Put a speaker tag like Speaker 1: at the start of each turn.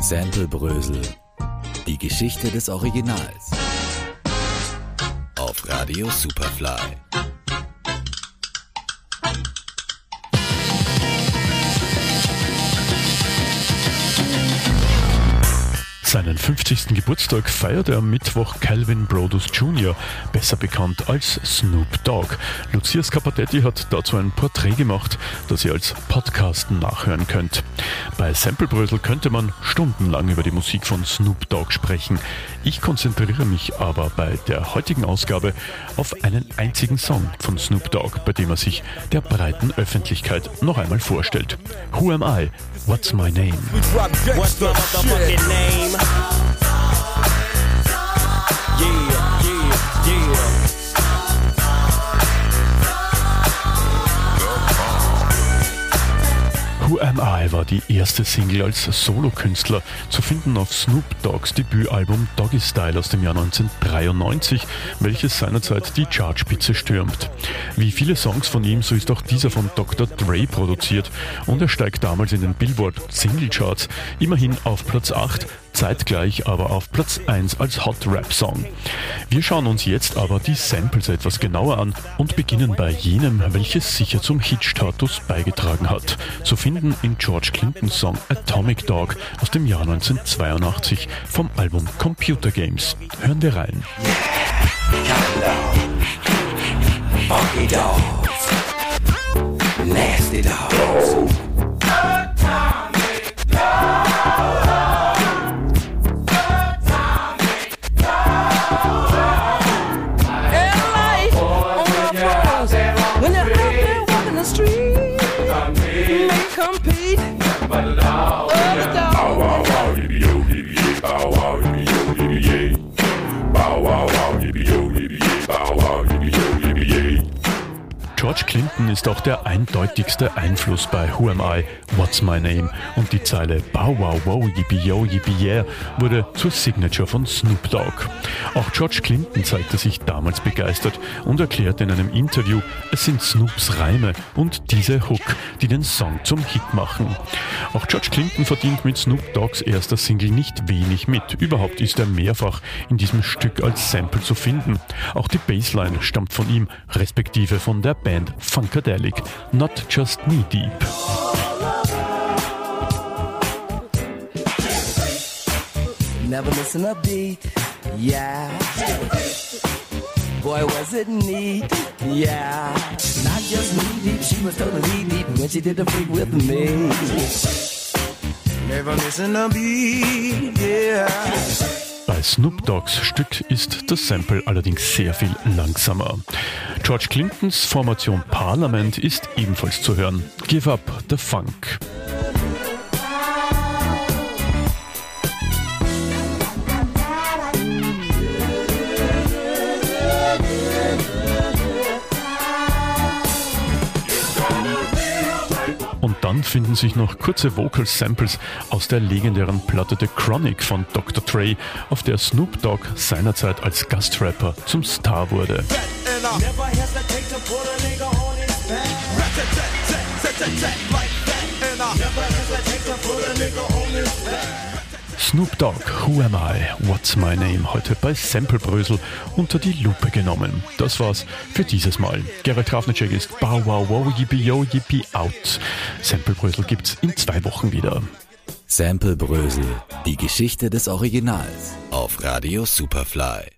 Speaker 1: Sample Brösel. Die Geschichte des Originals. Auf Radio Superfly.
Speaker 2: Seinen 50. Geburtstag feiert er am Mittwoch Calvin Brodus Jr., besser bekannt als Snoop Dogg. Lucia Scapatetti hat dazu ein Porträt gemacht, das ihr als Podcast nachhören könnt. Bei Samplebrösel könnte man stundenlang über die Musik von Snoop Dogg sprechen. Ich konzentriere mich aber bei der heutigen Ausgabe auf einen einzigen Song von Snoop Dogg, bei dem er sich der breiten Öffentlichkeit noch einmal vorstellt. Who am I? What's my name?
Speaker 3: What's
Speaker 2: Who Am I war die erste Single als Solokünstler, zu finden auf Snoop Dogg's Debütalbum Doggy Style aus dem Jahr 1993, welches seinerzeit die Chartspitze stürmt. Wie viele Songs von ihm, so ist auch dieser von Dr. Dre produziert und er steigt damals in den Billboard Single Charts immerhin auf Platz 8, zeitgleich aber auf Platz 1 als Hot Rap Song. Wir schauen uns jetzt aber die Samples etwas genauer an und beginnen bei jenem, welches sicher zum Hit-Status beigetragen hat. Zu finden in George Clintons Song Atomic Dog aus dem Jahr 1982 vom Album Computer Games. Hören wir rein.
Speaker 4: Funky nasty dogs.
Speaker 5: street compete. may compete. But now, yeah. Bow wow wow, yippee yo, yippee yay. Bow wow,
Speaker 4: yippee yo, yippee yay. Bow wow wow, yippee yo, yippee yay. Bow
Speaker 2: wow. George Clinton ist auch der eindeutigste Einfluss bei Who Am I, What's My Name und die Zeile Bow Wow Wow Yippie Yo Yippie Yeah wurde zur Signature von Snoop Dogg. Auch George Clinton zeigte sich damals begeistert und erklärte in einem Interview, es sind Snoops Reime und diese Hook, die den Song zum Hit machen. Auch George Clinton verdient mit Snoop Doggs erster Single nicht wenig mit. Überhaupt ist er mehrfach in diesem Stück als Sample zu finden. Auch die Bassline stammt von ihm, respektive von der Band Funkadelic, Not Just Knee Deep.
Speaker 5: Never missing a beat. Yeah. Boy, was it neat. Yeah. Not just knee deep, she was totally deep when she did the freak with me.
Speaker 3: Never missing a beat, yeah.
Speaker 2: Snoop Dogs Stück ist das Sample allerdings sehr viel langsamer. George Clintons Formation Parliament ist ebenfalls zu hören. Give Up the Funk. Und dann finden sich noch kurze Vocal Samples aus der legendären Platte The Chronic von Dr. Dre, auf der Snoop Dogg seinerzeit als Gastrapper zum Star wurde.
Speaker 3: Never
Speaker 2: Snoop Dogg, Who Am I? What's My Name? Heute bei Samplebrösel unter die Lupe genommen. Das war's für dieses Mal. Gerald Grafnitschek ist Bow Wow Wow Yippie Yo Yippie Out. Samplebrösel gibt's in zwei Wochen wieder.
Speaker 1: Sample Brösel. Die Geschichte des Originals. Auf Radio Superfly.